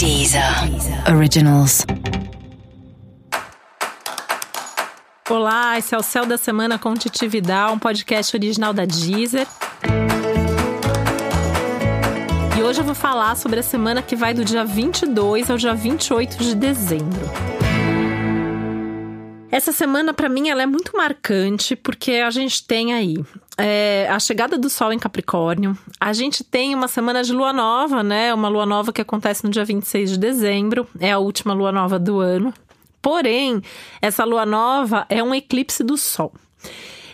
Deezer Originals. Olá, esse é o Céu da Semana com Titi Vidal, um podcast original da Deezer. E hoje eu vou falar sobre a semana que vai do dia 22 ao dia 28 de dezembro. Essa semana, para mim, ela é muito marcante porque a gente tem aí é, a chegada do Sol em Capricórnio. A gente tem uma semana de lua nova, né? Uma lua nova que acontece no dia 26 de dezembro. É a última lua nova do ano. Porém, essa lua nova é um eclipse do Sol.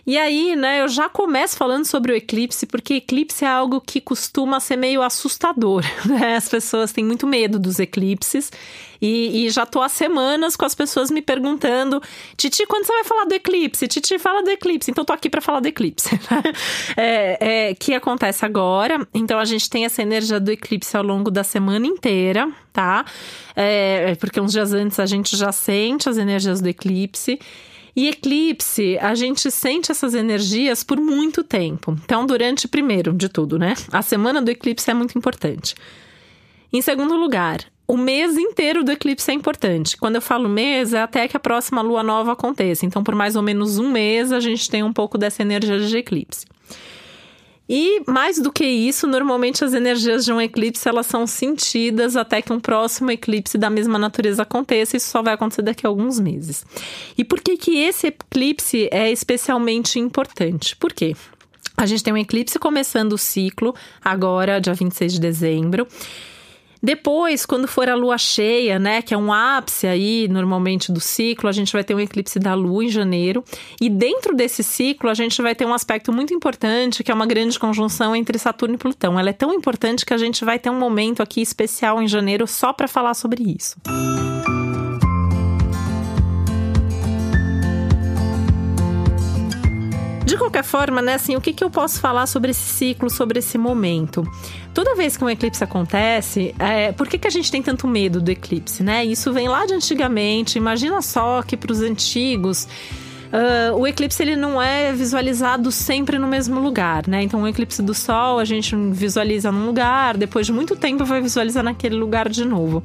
E aí, né, eu já começo falando sobre o eclipse, porque eclipse é algo que costuma ser meio assustador, né? As pessoas têm muito medo dos eclipses. E, e, já tô há semanas com as pessoas me perguntando: Titi, quando você vai falar do eclipse? Titi, fala do eclipse. Então, tô aqui para falar do eclipse. é, é, que acontece agora. Então, a gente tem essa energia do eclipse ao longo da semana inteira, tá? É, porque uns dias antes a gente já sente as energias do eclipse. E eclipse, a gente sente essas energias por muito tempo. Então, durante, primeiro de tudo, né? A semana do eclipse é muito importante. Em segundo lugar, o mês inteiro do eclipse é importante. Quando eu falo mês, é até que a próxima lua nova aconteça. Então, por mais ou menos um mês, a gente tem um pouco dessa energia de eclipse. E mais do que isso, normalmente as energias de um eclipse elas são sentidas até que um próximo eclipse da mesma natureza aconteça. Isso só vai acontecer daqui a alguns meses. E por que que esse eclipse é especialmente importante? Por quê? A gente tem um eclipse começando o ciclo agora, dia 26 de dezembro. Depois, quando for a lua cheia, né, que é um ápice aí normalmente do ciclo, a gente vai ter um eclipse da lua em janeiro. E dentro desse ciclo, a gente vai ter um aspecto muito importante, que é uma grande conjunção entre Saturno e Plutão. Ela é tão importante que a gente vai ter um momento aqui especial em janeiro só para falar sobre isso. De qualquer forma, né, assim, o que, que eu posso falar sobre esse ciclo, sobre esse momento? Toda vez que um eclipse acontece, é, por que, que a gente tem tanto medo do eclipse, né? Isso vem lá de antigamente. Imagina só que para os antigos. Uh, o eclipse ele não é visualizado sempre no mesmo lugar, né? Então, o eclipse do Sol a gente visualiza num lugar, depois de muito tempo vai visualizar naquele lugar de novo.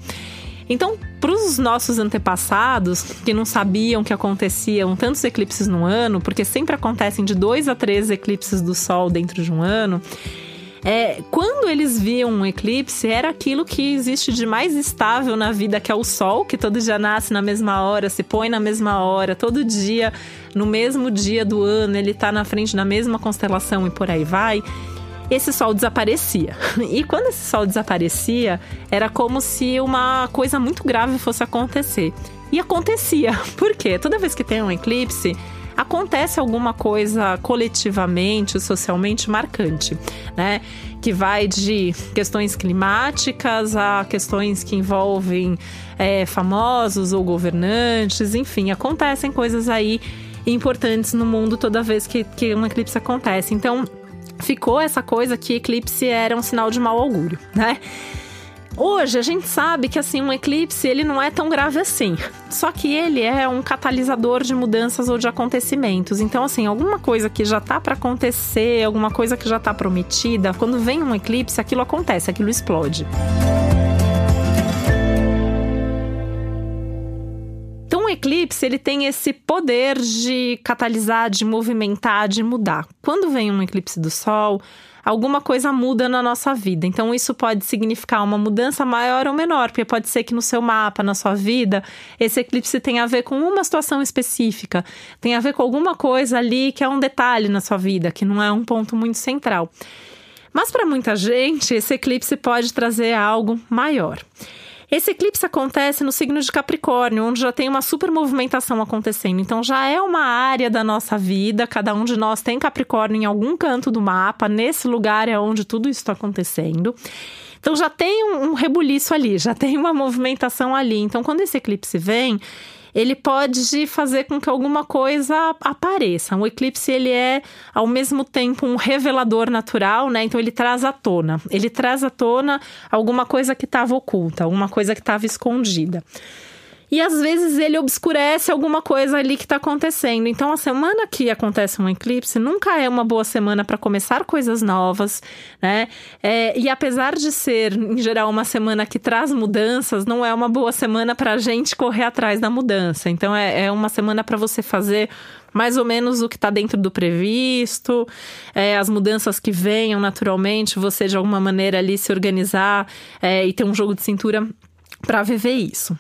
Então, para os nossos antepassados, que não sabiam que aconteciam tantos eclipses no ano, porque sempre acontecem de dois a três eclipses do Sol dentro de um ano, é, quando eles viam um eclipse, era aquilo que existe de mais estável na vida, que é o Sol, que todo dia nasce na mesma hora, se põe na mesma hora, todo dia, no mesmo dia do ano, ele está na frente da mesma constelação e por aí vai esse sol desaparecia. E quando esse sol desaparecia, era como se uma coisa muito grave fosse acontecer. E acontecia. Por quê? Toda vez que tem um eclipse, acontece alguma coisa coletivamente, socialmente marcante, né? Que vai de questões climáticas a questões que envolvem é, famosos ou governantes, enfim, acontecem coisas aí importantes no mundo toda vez que, que um eclipse acontece. Então, ficou essa coisa que eclipse era um sinal de mau augúrio, né? Hoje a gente sabe que assim um eclipse ele não é tão grave assim. Só que ele é um catalisador de mudanças ou de acontecimentos. Então assim, alguma coisa que já tá para acontecer, alguma coisa que já tá prometida, quando vem um eclipse, aquilo acontece, aquilo explode. Eclipse, ele tem esse poder de catalisar, de movimentar, de mudar. Quando vem um eclipse do Sol, alguma coisa muda na nossa vida. Então, isso pode significar uma mudança maior ou menor, porque pode ser que no seu mapa, na sua vida, esse eclipse tenha a ver com uma situação específica, tem a ver com alguma coisa ali que é um detalhe na sua vida, que não é um ponto muito central. Mas para muita gente, esse eclipse pode trazer algo maior. Esse eclipse acontece no signo de Capricórnio, onde já tem uma super movimentação acontecendo. Então já é uma área da nossa vida, cada um de nós tem Capricórnio em algum canto do mapa, nesse lugar é onde tudo isso está acontecendo. Então já tem um, um rebuliço ali, já tem uma movimentação ali. Então quando esse eclipse vem, ele pode fazer com que alguma coisa apareça. O eclipse ele é ao mesmo tempo um revelador natural, né? Então ele traz à tona. Ele traz à tona alguma coisa que estava oculta, alguma coisa que estava escondida. E às vezes ele obscurece alguma coisa ali que está acontecendo. Então, a semana que acontece um eclipse nunca é uma boa semana para começar coisas novas, né? É, e apesar de ser, em geral, uma semana que traz mudanças, não é uma boa semana para a gente correr atrás da mudança. Então, é, é uma semana para você fazer mais ou menos o que está dentro do previsto, é, as mudanças que venham naturalmente, você de alguma maneira ali se organizar é, e ter um jogo de cintura para viver isso.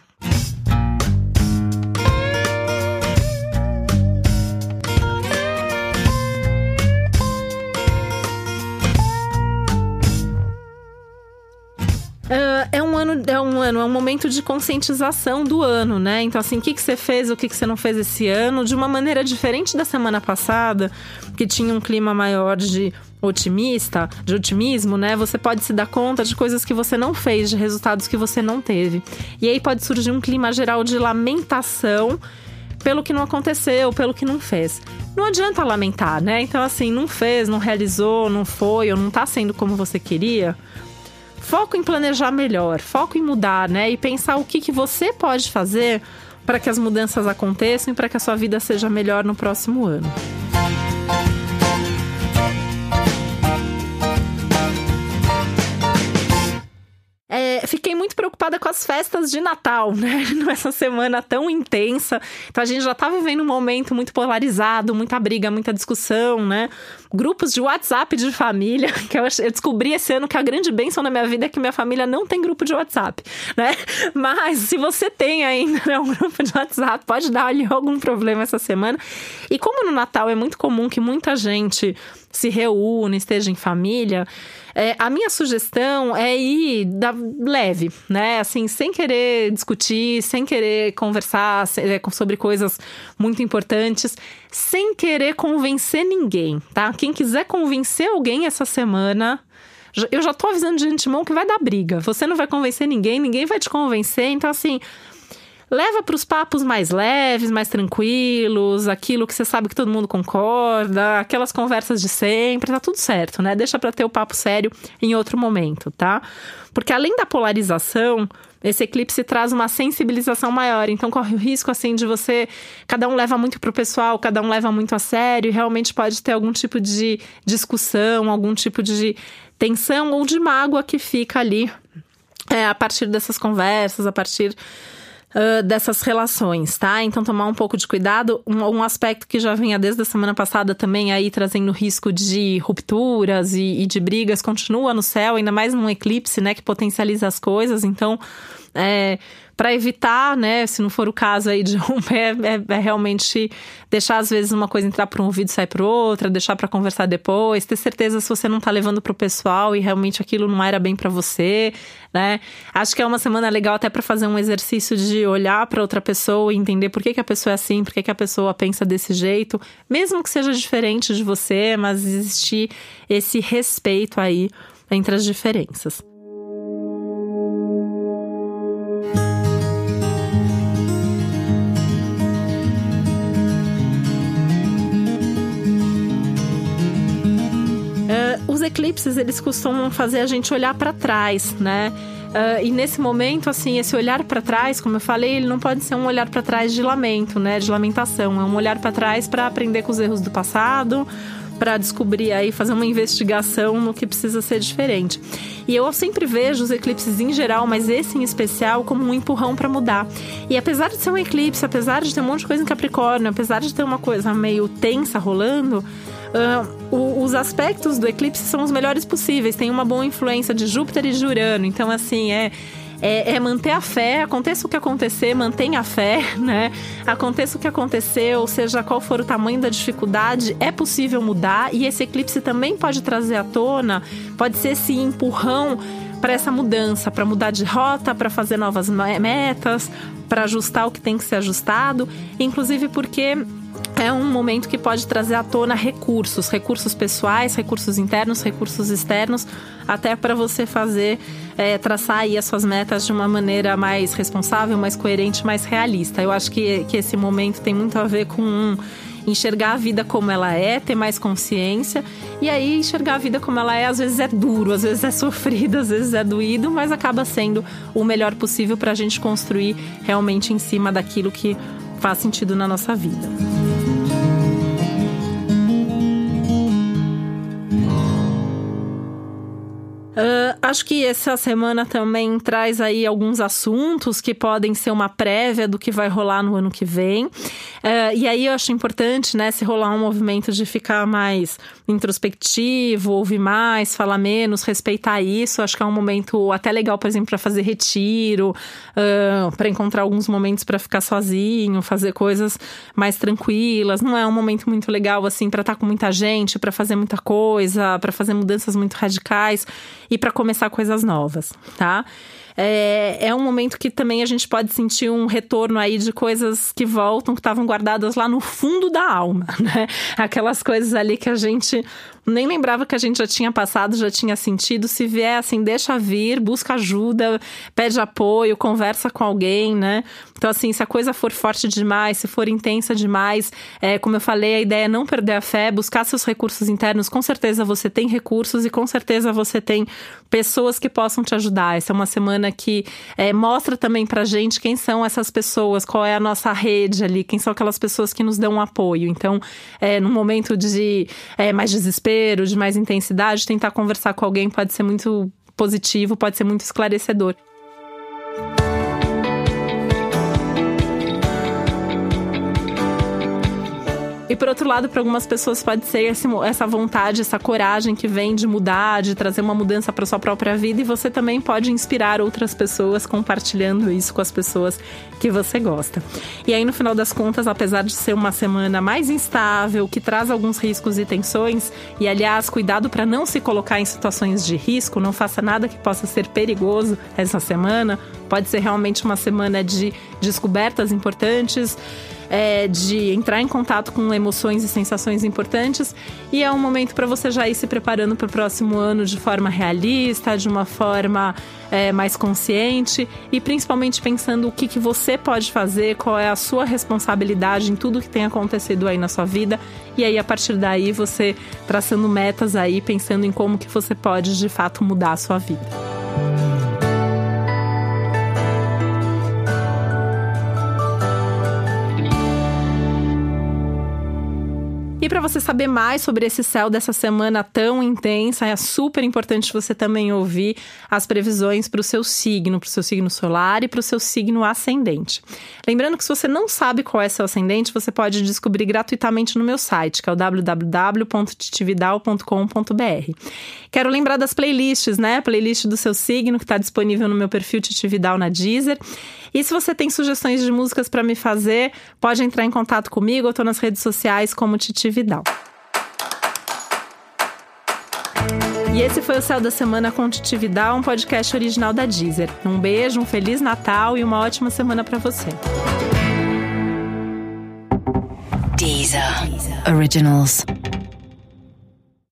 Um ano, é um momento de conscientização do ano, né? Então, assim, o que, que você fez, o que, que você não fez esse ano, de uma maneira diferente da semana passada, que tinha um clima maior de otimista, de otimismo, né? Você pode se dar conta de coisas que você não fez, de resultados que você não teve. E aí pode surgir um clima geral de lamentação pelo que não aconteceu, pelo que não fez. Não adianta lamentar, né? Então, assim, não fez, não realizou, não foi, ou não tá sendo como você queria foco em planejar melhor, foco em mudar, né? E pensar o que, que você pode fazer para que as mudanças aconteçam e para que a sua vida seja melhor no próximo ano. fiquei muito preocupada com as festas de Natal, né? Nessa semana tão intensa. Então a gente já tá vivendo um momento muito polarizado, muita briga, muita discussão, né? Grupos de WhatsApp de família, que eu, descobri esse ano que a grande bênção na minha vida é que minha família não tem grupo de WhatsApp, né? Mas se você tem ainda né, um grupo de WhatsApp, pode dar ali algum problema essa semana. E como no Natal é muito comum que muita gente se reúne, esteja em família, é, a minha sugestão é ir da, leve, né? Assim, sem querer discutir, sem querer conversar é, sobre coisas muito importantes, sem querer convencer ninguém, tá? Quem quiser convencer alguém essa semana, eu já tô avisando de antemão que vai dar briga. Você não vai convencer ninguém, ninguém vai te convencer. Então, assim, leva para os papos mais leves, mais tranquilos, aquilo que você sabe que todo mundo concorda, aquelas conversas de sempre, tá tudo certo, né? Deixa para ter o papo sério em outro momento, tá? Porque além da polarização, esse eclipse traz uma sensibilização maior, então corre o risco assim de você, cada um leva muito pro pessoal, cada um leva muito a sério, e realmente pode ter algum tipo de discussão, algum tipo de tensão ou de mágoa que fica ali é, a partir dessas conversas, a partir uh, dessas relações, tá? Então, tomar um pouco de cuidado. Um, um, aspecto que já vinha desde a semana passada também aí trazendo risco de rupturas e, e de brigas continua no céu, ainda mais num eclipse, né, que potencializa as coisas. Então, é, para evitar, né, se não for o caso aí de romper, é, é, realmente deixar às vezes uma coisa entrar por um ouvido e sair por outra, deixar para conversar depois, ter certeza se você não tá levando pro pessoal e realmente aquilo não era bem para você, né? Acho que é uma semana legal até para fazer um exercício de olhar para outra pessoa e entender por que, que a pessoa é assim, por que, que a pessoa pensa desse jeito, mesmo que seja diferente de você, mas existir esse respeito aí entre as diferenças. Os eclipses, eles costumam fazer a gente olhar para trás, né? Uh, e nesse momento, assim, esse olhar para trás, como eu falei, ele não pode ser um olhar para trás de lamento, né? De lamentação. É um olhar para trás para aprender com os erros do passado, para descobrir aí, fazer uma investigação no que precisa ser diferente. E eu sempre vejo os eclipses em geral, mas esse em especial, como um empurrão para mudar. E apesar de ser um eclipse, apesar de ter um monte de coisa em Capricórnio, apesar de ter uma coisa meio tensa rolando, uh, os aspectos do eclipse são os melhores possíveis. Tem uma boa influência de Júpiter e de Urano. Então, assim, é. É, é, manter a fé, aconteça o que acontecer, mantenha a fé, né? Aconteça o que acontecer, ou seja, qual for o tamanho da dificuldade, é possível mudar e esse eclipse também pode trazer à tona, pode ser esse empurrão para essa mudança, para mudar de rota, para fazer novas metas, para ajustar o que tem que ser ajustado, inclusive porque é um momento que pode trazer à tona recursos, recursos pessoais, recursos internos, recursos externos, até para você fazer, é, traçar aí as suas metas de uma maneira mais responsável, mais coerente, mais realista. Eu acho que, que esse momento tem muito a ver com um enxergar a vida como ela é, ter mais consciência. E aí, enxergar a vida como ela é, às vezes é duro, às vezes é sofrido, às vezes é doído, mas acaba sendo o melhor possível para a gente construir realmente em cima daquilo que faz sentido na nossa vida. Acho que essa semana também traz aí alguns assuntos que podem ser uma prévia do que vai rolar no ano que vem. Uh, e aí eu acho importante, né, se rolar um movimento de ficar mais introspectivo, ouvir mais, falar menos, respeitar isso. Acho que é um momento até legal, por exemplo, para fazer retiro, uh, para encontrar alguns momentos para ficar sozinho, fazer coisas mais tranquilas. Não é um momento muito legal assim para estar tá com muita gente, para fazer muita coisa, para fazer mudanças muito radicais e para começar coisas novas, tá? É, é um momento que também a gente pode sentir um retorno aí de coisas que voltam, que estavam guardadas lá no fundo da alma, né? Aquelas coisas ali que a gente nem lembrava que a gente já tinha passado, já tinha sentido. Se vier assim, deixa vir, busca ajuda, pede apoio, conversa com alguém, né? Então, assim, se a coisa for forte demais, se for intensa demais, é, como eu falei, a ideia é não perder a fé, buscar seus recursos internos. Com certeza você tem recursos e com certeza você tem pessoas que possam te ajudar. Essa é uma semana que é, mostra também pra gente quem são essas pessoas, qual é a nossa rede ali, quem são aquelas pessoas que nos dão apoio. Então, é, no momento de é, mais desespero, desespero, de mais intensidade, tentar conversar com alguém pode ser muito positivo, pode ser muito esclarecedor. E por outro lado, para algumas pessoas pode ser esse, essa vontade, essa coragem que vem de mudar, de trazer uma mudança para sua própria vida. E você também pode inspirar outras pessoas compartilhando isso com as pessoas que você gosta. E aí, no final das contas, apesar de ser uma semana mais instável, que traz alguns riscos e tensões, e aliás, cuidado para não se colocar em situações de risco, não faça nada que possa ser perigoso essa semana. Pode ser realmente uma semana de descobertas importantes é, de entrar em contato com emoções e sensações importantes. E é um momento para você já ir se preparando para o próximo ano de forma realista, de uma forma é, mais consciente e principalmente pensando o que, que você pode fazer, qual é a sua responsabilidade em tudo que tem acontecido aí na sua vida. E aí, a partir daí, você traçando metas aí, pensando em como que você pode de fato mudar a sua vida. E para você saber mais sobre esse céu dessa semana tão intensa, é super importante você também ouvir as previsões para o seu signo, para o seu signo solar e para o seu signo ascendente. Lembrando que se você não sabe qual é seu ascendente, você pode descobrir gratuitamente no meu site, que é o www.titividal.com.br. Quero lembrar das playlists, né? Playlist do seu signo que está disponível no meu perfil Titividal na Deezer. E se você tem sugestões de músicas para me fazer, pode entrar em contato comigo. Eu estou nas redes sociais como Titi Vidal. E esse foi o Céu da Semana com Titi Vidal, um podcast original da Deezer. Um beijo, um Feliz Natal e uma ótima semana para você. Deezer. Originals.